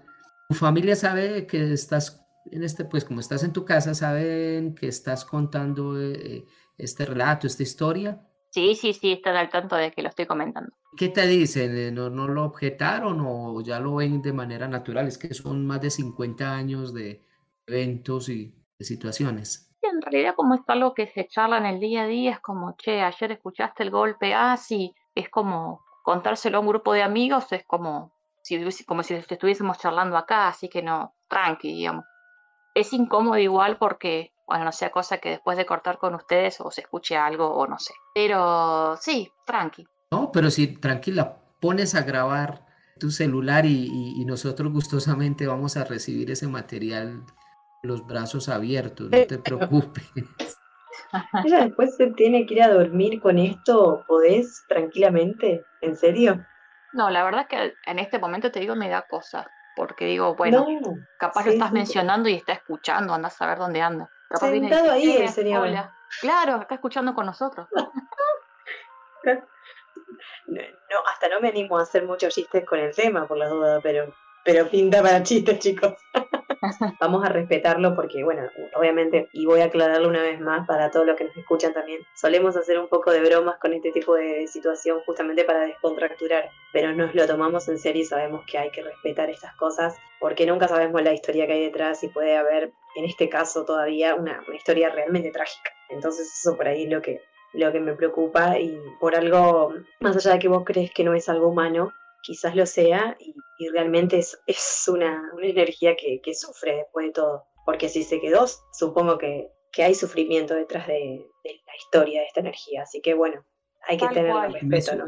¿Tu familia sabe que estás en este, pues como estás en tu casa, saben que estás contando eh, este relato, esta historia. Sí, sí, sí, están al tanto de que lo estoy comentando. ¿Qué te dicen? Eh, ¿No, no lo objetaron o ya lo ven de manera natural? Es que son más de 50 años de eventos y de situaciones. En realidad como es algo que se charla en el día a día, es como, che, ayer escuchaste el golpe, ah, sí, es como contárselo a un grupo de amigos, es como si, como si estuviésemos charlando acá, así que no, tranqui, digamos es incómodo igual porque, bueno, no sea cosa que después de cortar con ustedes o se escuche algo o no sé. Pero sí, tranqui. No, pero si tranquila, pones a grabar tu celular y, nosotros gustosamente vamos a recibir ese material los brazos abiertos, no te preocupes. Ella después se tiene que ir a dormir con esto, ¿podés tranquilamente? ¿En serio? No, la verdad que en este momento te digo me da cosa porque digo, bueno, capaz lo estás mencionando y está escuchando, anda a saber dónde anda. Capaz Sentado ahí eh, sería Hola. Claro, está escuchando con nosotros. no, hasta no me animo a hacer muchos chistes con el tema, por la duda, pero, pero pinta para chistes, chicos. Vamos a respetarlo porque, bueno, obviamente, y voy a aclararlo una vez más para todos los que nos escuchan también, solemos hacer un poco de bromas con este tipo de situación justamente para descontracturar, pero nos lo tomamos en serio y sabemos que hay que respetar estas cosas porque nunca sabemos la historia que hay detrás y puede haber, en este caso todavía, una, historia realmente trágica. Entonces eso por ahí lo que, lo que me preocupa y por algo, más allá de que vos crees que no es algo humano, quizás lo sea y, realmente es, es una, una, energía que, que, sufre después de todo. Porque si se quedó, supongo que que hay sufrimiento detrás de, la historia de esta energía. Así que bueno, hay que tener respeto, ¿no?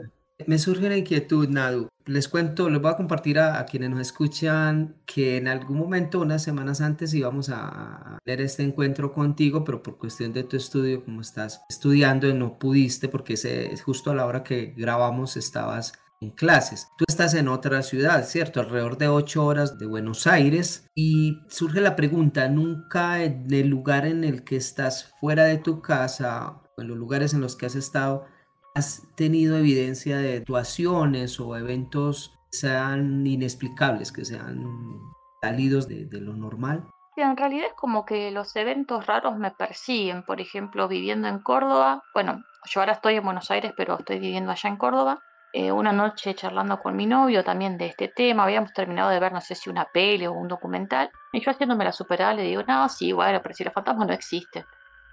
Me surge una inquietud, Nadu. Les cuento, les voy a compartir a, quienes nos escuchan que en algún momento, unas semanas antes, íbamos a tener este encuentro contigo, pero por cuestión de tu estudio, como estás estudiando, no pudiste porque es justo a la hora que grabamos estabas en clases. Tú estás en otra ciudad, ¿cierto? Alrededor de ocho horas de Buenos Aires. Y surge la pregunta, ¿nunca en el lugar en el que estás fuera de tu casa, o en los lugares en los que has estado, ¿Has tenido evidencia de situaciones o eventos que sean inexplicables, que sean salidos de, lo normal? En realidad es como que los eventos raros me persiguen. Por ejemplo, viviendo en Córdoba, bueno, yo ahora estoy en Buenos Aires, pero estoy viviendo allá en Córdoba. Eh, una noche charlando con mi novio también de este tema, habíamos terminado de ver, no sé si una peli o un documental, y yo haciéndome la superada le digo, no, sí, bueno, pero si los fantasmas no existen.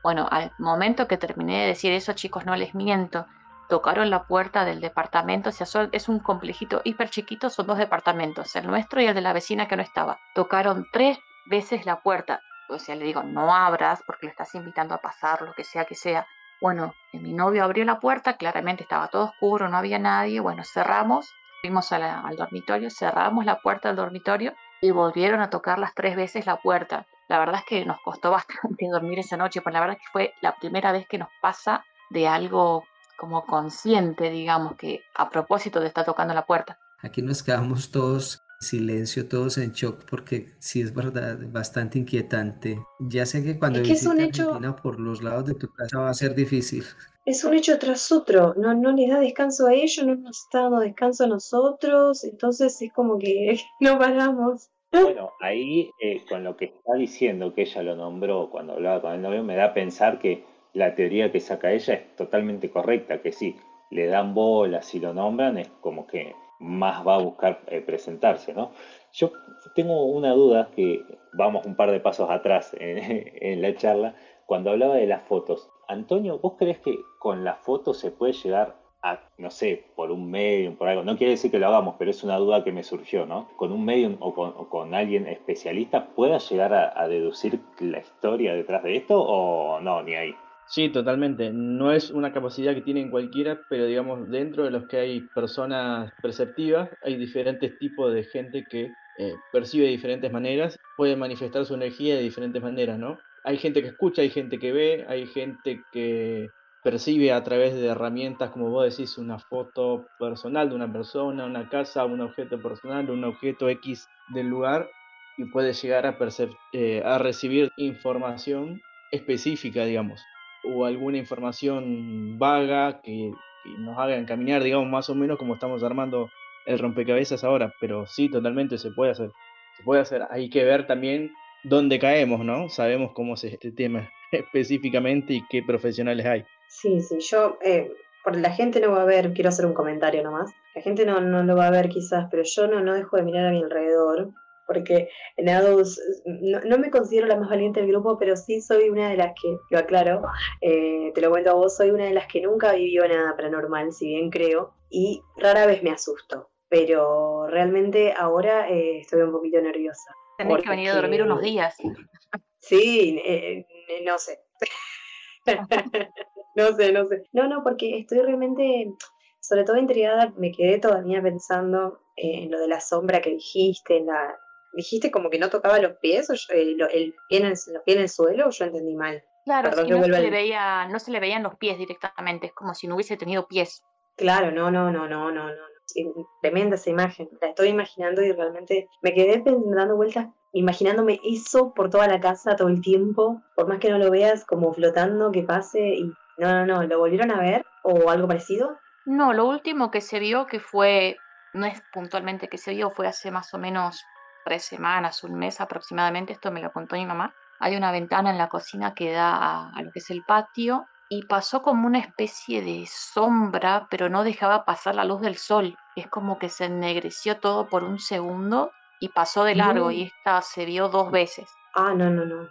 Bueno, al momento que terminé de decir eso, chicos, no les miento, tocaron la puerta del departamento, o sea, es un complejito hiper chiquito, son dos departamentos, el nuestro y el de la vecina que no estaba. Tocaron tres veces la puerta, o sea, le digo, no abras porque le estás invitando a pasar, lo que sea que sea. Bueno, mi novio abrió la puerta, claramente estaba todo oscuro, no había nadie, bueno, cerramos, fuimos al dormitorio, cerramos la puerta del dormitorio y volvieron a tocar las tres veces la puerta. La verdad es que nos costó bastante dormir esa noche, pues la verdad es que fue la primera vez que nos pasa de algo como consciente, digamos, que a propósito de estar tocando la puerta. Aquí nos quedamos todos silencio, todos en shock, porque sí es verdad, bastante inquietante. Ya sé que cuando es un hecho... por los lados de tu casa va a ser difícil. Es un hecho tras otro, no, no les da descanso a ellos, no nos está dando descanso a nosotros, entonces es como que no paramos. Bueno, ahí eh, con lo que está diciendo que ella lo nombró cuando hablaba con el novio, me da a pensar que la teoría que saca ella es totalmente correcta, que si le dan bolas y lo nombran, es como que más va a buscar eh, presentarse, ¿no? Yo tengo una duda que vamos un par de pasos atrás en, la charla, cuando hablaba de las fotos. Antonio, ¿vos crees que con las fotos se puede llegar a, no sé, por un medium, por algo? No quiere decir que lo hagamos, pero es una duda que me surgió, ¿no? Con un medium o con, alguien especialista, ¿pueda llegar a deducir la historia detrás de esto o no, ni ahí? Sí, totalmente. No es una capacidad que tienen cualquiera, pero digamos, dentro de los que hay personas perceptivas, hay diferentes tipos de gente que eh, percibe de diferentes maneras, puede manifestar su energía de diferentes maneras, ¿no? Hay gente que escucha, hay gente que ve, hay gente que percibe a través de herramientas, como vos decís, una foto personal de una persona, una casa, un objeto personal, un objeto X del lugar, y puede llegar a, eh, a recibir información específica, digamos o alguna información vaga que, nos haga encaminar, digamos, más o menos como estamos armando el rompecabezas ahora, pero sí, totalmente se puede hacer. Se puede hacer. Hay que ver también dónde caemos, ¿no? Sabemos cómo es este tema específicamente y qué profesionales hay. Sí, sí, yo, eh, por la gente no va a ver, quiero hacer un comentario nomás, la gente no, no lo va a ver quizás, pero yo no, no dejo de mirar a mi alrededor porque en ADUS no, me considero la más valiente del grupo, pero sí soy una de las que, lo aclaro, eh, te lo cuento a vos, soy una de las que nunca vivió nada paranormal, si bien creo, y rara vez me asusto, pero realmente ahora eh, estoy un poquito nerviosa. Tenés que venir a dormir unos días. Sí, eh, no sé. no sé, no sé. No, no, porque estoy realmente, sobre todo intrigada, me quedé todavía pensando en lo de la sombra que dijiste, en la, dijiste como que no tocaba los pies, o eh, el pie en los pies en el suelo, o yo entendí mal. Claro, no, se le veía, no se le veían los pies directamente, es como si no hubiese tenido pies. Claro, no, no, no, no, no, no. tremenda esa imagen, la estoy imaginando y realmente me quedé dando vueltas, imaginándome eso por toda la casa todo el tiempo, por más que no lo veas como flotando, que pase y no, no, no, ¿lo volvieron a ver o algo parecido? No, lo último que se vio que fue, no es puntualmente que se vio, fue hace más o menos tres semanas, un mes aproximadamente, esto me lo contó mi mamá. Hay una ventana en la cocina que da a, lo que es el patio y pasó como una especie de sombra, pero no dejaba pasar la luz del sol. Es como que se ennegreció todo por un segundo y pasó de largo y esta se vio dos veces. Ah, no, no, no.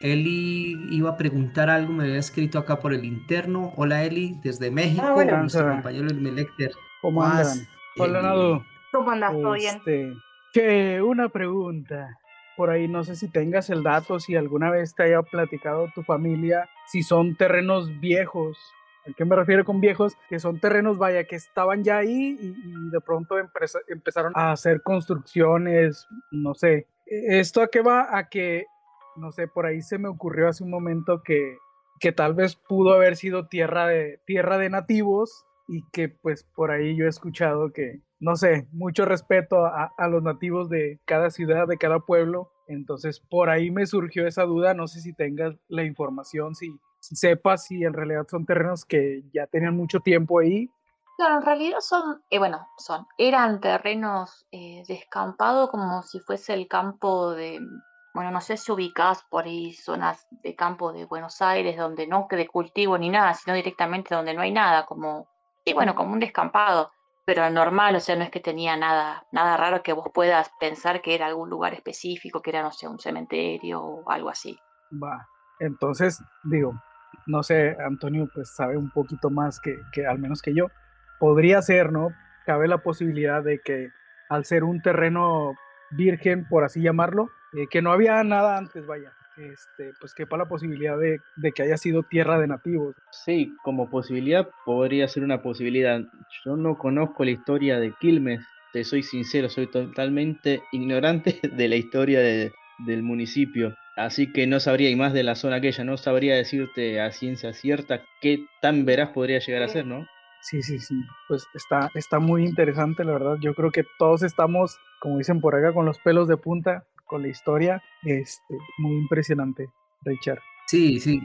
Eli iba a preguntar algo, me había escrito acá por el interno. Hola Eli, desde México, ah, nuestro compañero el Melecter. ¿Cómo andan? Hola, Nado. ¿Cómo andas? ¿Todo bien? Este, una pregunta. por ahí no sé si tengas el dato, si alguna vez te haya platicado tu familia, si son terrenos viejos. ¿A qué me refiero con viejos? Que son terrenos, vaya, que estaban ya ahí y, de pronto empezaron a hacer construcciones, no sé. E, ¿Esto a qué va? A que, no sé, por ahí se me ocurrió hace un momento que, que tal vez pudo haber sido tierra de, tierra de nativos y que pues por ahí yo he escuchado que, no sé, mucho respeto a, los nativos de cada ciudad, de cada pueblo. Entonces, por ahí me surgió esa duda. No sé si tengas la información, si, sepas si en realidad son terrenos que ya tenían mucho tiempo ahí. Claro, en realidad son, eh, bueno, son, eran terrenos eh, descampados como si fuese el campo de, bueno, no sé si ubicás por ahí zonas de campo de Buenos Aires donde no de cultivo ni nada, sino directamente donde no hay nada, como, y bueno, como un descampado pero normal, o sea, no es que tenía nada, nada raro que vos puedas pensar que era algún lugar específico, que era, no sé, un cementerio o algo así. Va, entonces, digo, no sé, Antonio pues sabe un poquito más que, que al menos que yo. Podría ser, ¿no? Cabe la posibilidad de que al ser un terreno virgen, por así llamarlo, eh, que no había nada antes, vaya, este, pues quepa la posibilidad de, que haya sido tierra de nativos. Sí, como posibilidad podría ser una posibilidad. Yo no conozco la historia de Quilmes, te soy sincero, soy totalmente ignorante de la historia del municipio. Así que no sabría, y más de la zona aquella, no sabría decirte a ciencia cierta qué tan veraz podría llegar a ser, ¿no? Sí, sí, sí. Pues está, está muy interesante, la verdad. Yo creo que todos estamos, como dicen por acá, con los pelos de punta con la historia. Este, muy impresionante, Richard. Sí, sí.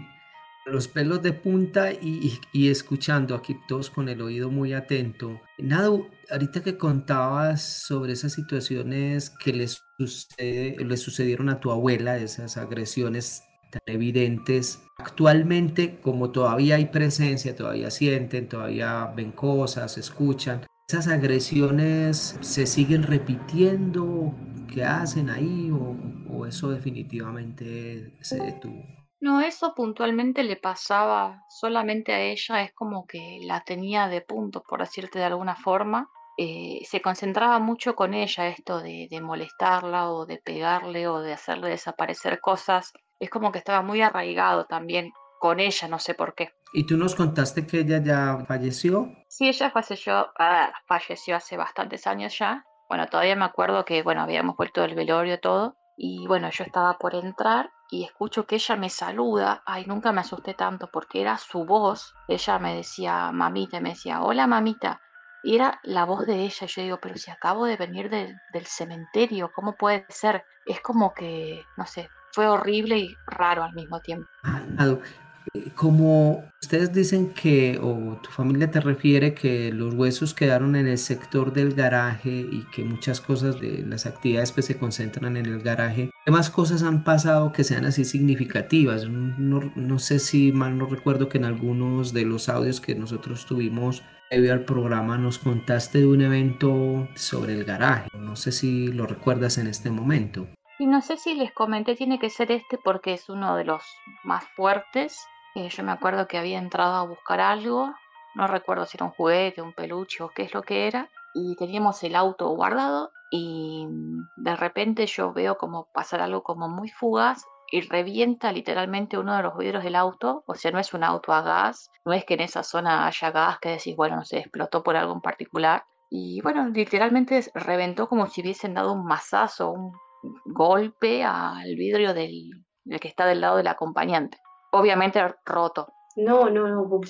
Los pelos de punta y, escuchando aquí todos con el oído muy atento. Nada, ahorita que contabas sobre esas situaciones que le, sucede, sucedieron a tu abuela, esas agresiones tan evidentes. Actualmente, como todavía hay presencia, todavía sienten, todavía ven cosas, escuchan, esas agresiones se siguen repitiendo que hacen ahí o, eso definitivamente se detuvo? No, eso puntualmente le pasaba solamente a ella, es como que la tenía de punto, por decirte de alguna forma. Eh, se concentraba mucho con ella esto de, de, molestarla o de pegarle o de hacerle desaparecer cosas. Es como que estaba muy arraigado también con ella, no sé por qué. ¿Y tú nos contaste que ella ya falleció? Sí, ella falleció, ah, falleció hace bastantes años ya. Bueno, todavía me acuerdo que, bueno, habíamos vuelto del velorio todo. Y bueno, yo estaba por entrar y escucho que ella me saluda. Ay, nunca me asusté tanto porque era su voz. Ella me decía mamita, me decía, hola mamita. Y era la voz de ella. Yo digo, pero si acabo de venir del cementerio, ¿cómo puede ser? Es como que, no sé, fue horrible y raro al mismo tiempo. Como ustedes dicen que, o tu familia te refiere que los huesos quedaron en el sector del garaje y que muchas cosas de las actividades pues se concentran en el garaje, ¿qué más cosas han pasado que sean así significativas? No, no sé si mal no recuerdo que en algunos de los audios que nosotros tuvimos previo al programa nos contaste de un evento sobre el garaje. No sé si lo recuerdas en este momento. Y no sé si les comenté, tiene que ser este porque es uno de los más fuertes. Eh, yo me acuerdo que había entrado a buscar algo, no recuerdo si era un juguete, un peluche o qué es lo que era, y teníamos el auto guardado y de repente yo veo como pasar algo como muy fugaz y revienta literalmente uno de los vidrios del auto, o sea, no es un auto a gas, no es que en esa zona haya gas que decís, bueno, no se explotó por algo en particular, y bueno, literalmente reventó como si hubiesen dado un mazazo, un golpe al vidrio del, del que está del lado del acompañante obviamente roto. No, no, no puedo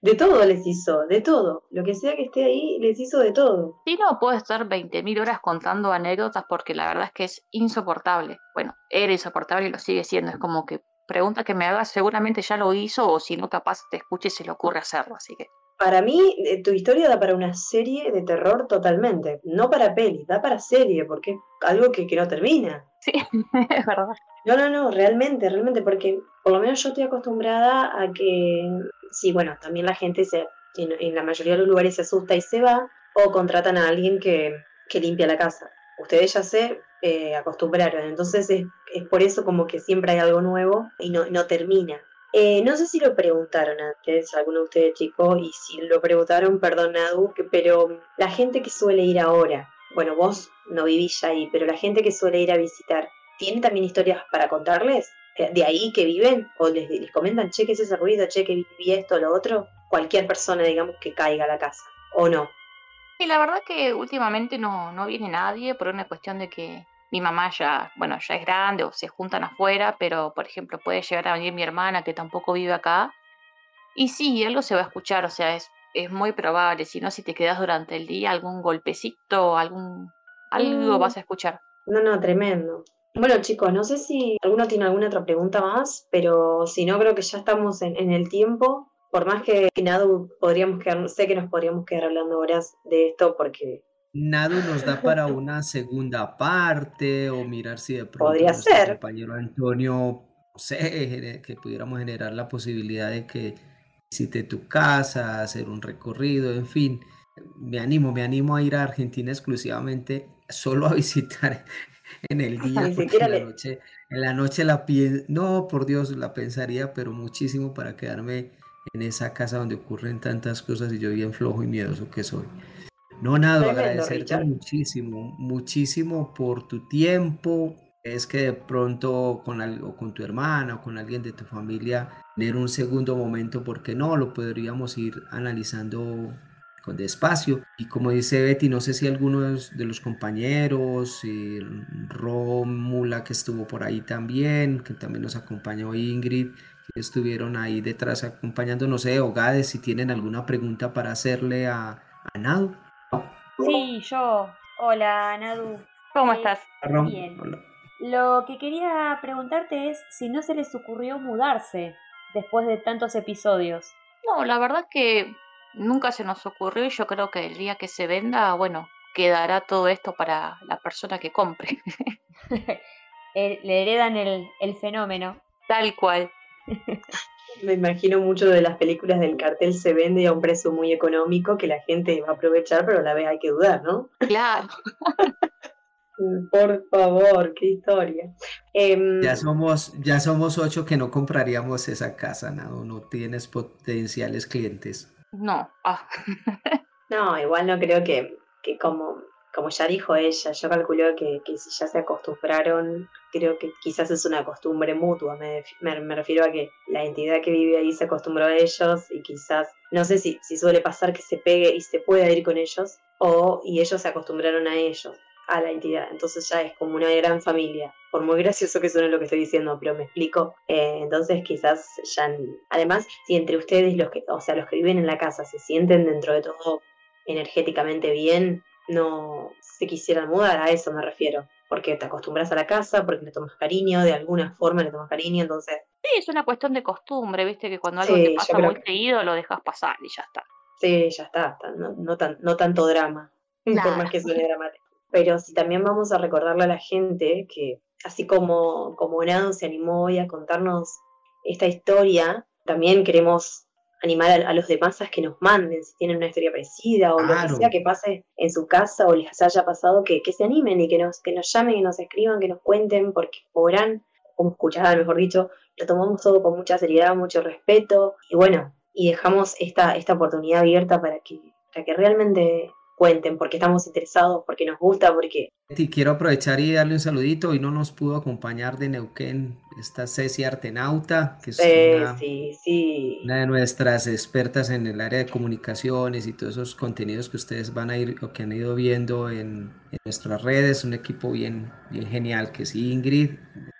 De todo les hizo, de todo. Lo que sea que esté ahí, les hizo de todo. Sí, no puedo estar 20.000 horas contando anécdotas porque la verdad es que es insoportable. Bueno, era insoportable y lo sigue siendo. Es como que pregunta que me hagas, seguramente ya lo hizo o si no, capaz te escuche y se le ocurre hacerlo. Así que. Para mí, eh, tu historia da para una serie de terror totalmente. No para peli, da para serie porque es algo que, que no termina. Sí, es verdad. No, no, no, realmente, realmente, porque por lo menos yo estoy acostumbrada a que, sí, bueno, también la gente se, en, la mayoría de los lugares se asusta y se va, o contratan a alguien que, que limpia la casa. Ustedes ya se eh, acostumbraron, entonces es, es, por eso como que siempre hay algo nuevo y no, no termina. Eh, no sé si lo preguntaron antes, alguno de ustedes chicos, y si lo preguntaron, perdón, Nadu, pero la gente que suele ir ahora, bueno, vos no vivís ahí, pero la gente que suele ir a visitar, ¿tiene también historias para contarles? ¿De ahí que viven? ¿O les, les comentan, che, ¿qué es ese ruido? Che, que vi esto, lo otro? Cualquier persona, digamos, que caiga a la casa, ¿o no? Y la verdad que últimamente no, no viene nadie por una cuestión de que mi mamá ya, bueno, ya es grande o se juntan afuera, pero por ejemplo puede llegar a venir mi hermana que tampoco vive acá. Y sí, algo se va a escuchar, o sea, es, es muy probable, si no, si te quedas durante el día, algún golpecito, algún, algo vas a escuchar. No, no, tremendo. Bueno, chicos, no sé si alguno tiene alguna otra pregunta más, pero si no, creo que ya estamos en, en el tiempo. Por más que, nada podríamos quedar, sé que nos podríamos quedar hablando horas de esto porque Nado nos da para una segunda parte o mirar si de pronto Podría ser. compañero Antonio, no sé, que pudiéramos generar la posibilidad de que visite tu casa, hacer un recorrido, en fin. Me animo, me animo a ir a Argentina exclusivamente solo a visitar en el día, porque en la noche, en la noche la no, por Dios, la pensaría, pero muchísimo para quedarme en esa casa donde ocurren tantas cosas y yo bien flojo y miedoso que soy. No, nada, agradecerte muchísimo, muchísimo por tu tiempo. Es que de pronto con algo, con tu hermana o con alguien de tu familia, tener un segundo momento, porque no, lo podríamos ir analizando con despacio. Y como dice Betty, no sé si algunos de los compañeros, y Rómula que estuvo por ahí también, que también nos acompañó Ingrid, que estuvieron ahí detrás acompañando, no sé, Ogades, si tienen alguna pregunta para hacerle a, a Nado. Sí, yo. Hola, Nadu. ¿Cómo eh, estás? Bien. Lo que quería preguntarte es si no se les ocurrió mudarse después de tantos episodios. No, la verdad que nunca se nos ocurrió y yo creo que el día que se venda, bueno, quedará todo esto para la persona que compre. Le heredan el, el fenómeno. Tal cual. Me imagino mucho de las películas del cartel se vende a un precio muy económico que la gente va a aprovechar, pero a la vez hay que dudar, ¿no? Claro. Por favor, qué historia. Em, ya somos, ya somos ocho que no compraríamos esa casa, ¿no? No tienes potenciales clientes. No. Ah. no, igual no creo que, que como como ya dijo ella, yo calculo que, si ya se acostumbraron, creo que quizás es una costumbre mutua, me, me, refiero a que la entidad que vive ahí se acostumbró a ellos y quizás, no sé si, si suele pasar que se pegue y se pueda ir con ellos, o y ellos se acostumbraron a ellos, a la entidad, entonces ya es como una gran familia, por muy gracioso que suene lo que estoy diciendo, pero me explico, eh, entonces quizás ya, además, si entre ustedes, los que, o sea, los que viven en la casa se sienten dentro de todo energéticamente bien, no se quisieran mudar, a eso me refiero. Porque te acostumbras a la casa, porque le tomas cariño, de alguna forma le tomas cariño, entonces... Sí, es una cuestión de costumbre, viste, que cuando algo te pasa muy seguido lo dejas pasar y ya está. Sí, ya está, no, no, tan, no tanto drama, por más que suene dramático. Pero si también vamos a recordarle a la gente que, así como, como Nado se animó hoy a contarnos esta historia, también queremos animar a, los demás a que nos manden si tienen una historia parecida o lo que sea que pase en su casa o les haya pasado, que, que se animen y que nos, que nos llamen y nos escriban, que nos cuenten, porque podrán, como escuchaba mejor dicho, lo tomamos todo con mucha seriedad, mucho respeto y bueno, y dejamos esta, esta oportunidad abierta para que, para que realmente cuenten, porque estamos interesados, porque nos gusta, porque... Y quiero aprovechar y darle un saludito. Hoy no nos pudo acompañar de Neuquén esta Ceci Artenauta, que es una, de nuestras expertas en el área de comunicaciones y todos esos contenidos que ustedes van a ir o que han ido viendo en, en nuestras redes. Un equipo bien, bien genial, que es Ingrid,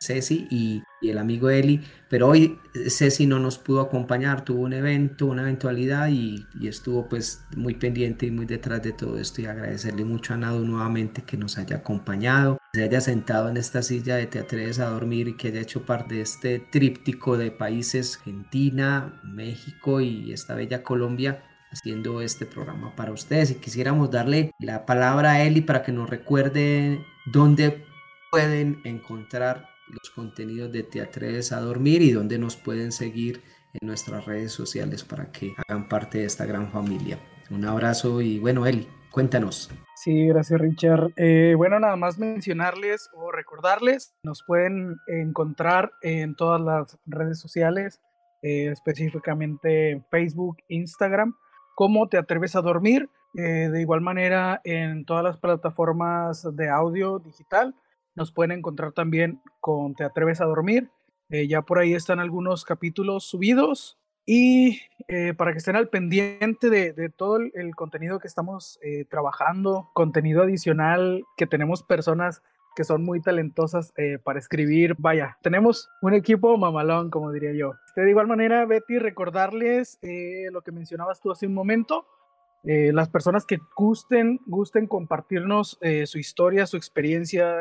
Ceci y, y el amigo Eli. Pero hoy eh, Ceci no nos pudo acompañar, tuvo un evento, una eventualidad y, y, estuvo pues muy pendiente y muy detrás de todo esto y agradecerle mucho a Nado nuevamente que nos haya acompañado, se haya sentado en esta silla de Te atreves a dormir y que haya hecho parte de este tríptico de países Argentina, México y esta bella Colombia haciendo este programa para ustedes y quisiéramos darle la palabra a Eli para que nos recuerde dónde pueden encontrar los contenidos de Te Atreves a Dormir y dónde nos pueden seguir en nuestras redes sociales para que hagan parte de esta gran familia. Un abrazo y bueno, Eli, cuéntanos. Sí, gracias Richard. Eh, bueno, nada más mencionarles o recordarles, nos pueden encontrar en todas las redes sociales, eh, específicamente Facebook, Instagram, como Te Atreves a Dormir. Eh, de igual manera en todas las plataformas de audio digital Nos pueden encontrar también con Te Atreves a Dormir. Eh, ya por ahí están algunos capítulos subidos. Y eh, para que estén al pendiente de, todo el, contenido que estamos trabajando, contenido adicional, que tenemos personas que son muy talentosas para escribir. Vaya, tenemos un equipo mamalón, como diría yo. De igual manera, Betty, recordarles lo que mencionabas tú hace un momento. las personas que gusten, gusten compartirnos su historia, su experiencia,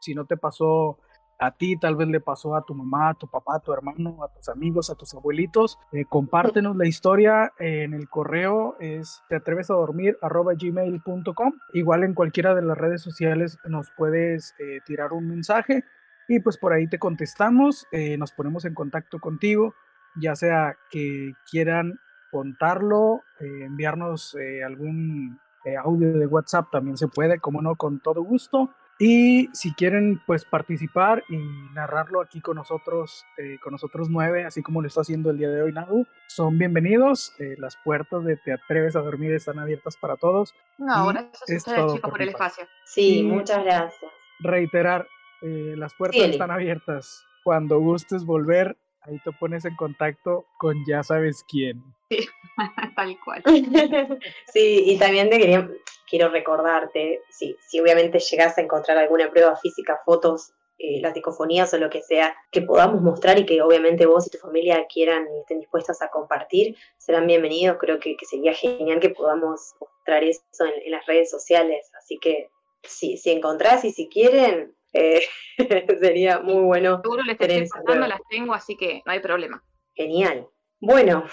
si no te pasó a ti, tal vez le pasó a tu mamá, a tu papá, a tu hermano, a tus amigos, a tus abuelitos. Eh, compártenos la historia en el correo, es te atreves a dormir gmail.com. Igual en cualquiera de las redes sociales nos puedes eh, tirar un mensaje y pues por ahí te contestamos, eh, nos ponemos en contacto contigo, ya sea que quieran contarlo, enviarnos algún audio de WhatsApp también se puede, como no, con todo gusto. Y si quieren pues participar y narrarlo aquí con nosotros, eh, con nosotros nueve, así como lo está haciendo el día de hoy Nadu, son bienvenidos. Eh, las puertas de Te Atreves a Dormir están abiertas para todos. No, gracias a ustedes chicos por, el espacio. Sí, muchas gracias. Reiterar, eh, las puertas están abiertas. Cuando gustes volver, ahí te pones en contacto con ya sabes quién. Sí, tal cual. sí, y también te quería, quiero recordarte, si, si obviamente llegas a encontrar alguna prueba física, fotos, eh, las psicofonías o lo que sea, que podamos mostrar y que obviamente vos y tu familia quieran y estén dispuestas a compartir, serán bienvenidos. Creo que, sería genial que podamos mostrar eso en, las redes sociales. Así que si, si encontrás y si quieren, eh, sería muy bueno. Seguro les estoy pasando, las tengo, así que no hay problema. Genial. Bueno,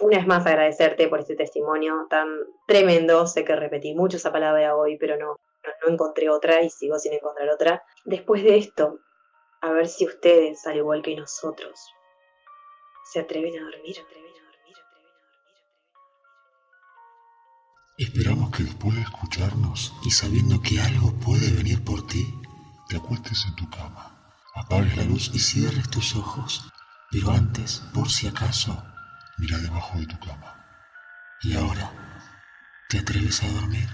una vez más agradecerte por este testimonio tan tremendo. Sé que repetí mucho esa palabra hoy, pero no, no, encontré otra y sigo sin encontrar otra. Después de esto, a ver si ustedes, al igual que nosotros, se atreven a dormir, atreven a dormir, atreven a dormir, Esperamos que después de escucharnos y sabiendo que algo puede venir por ti, te acuestes en tu cama, apagues la luz y cierres tus ojos. Pero antes, por si acaso, mira debajo de tu cama. Y ahora, ¿te atreves a dormir?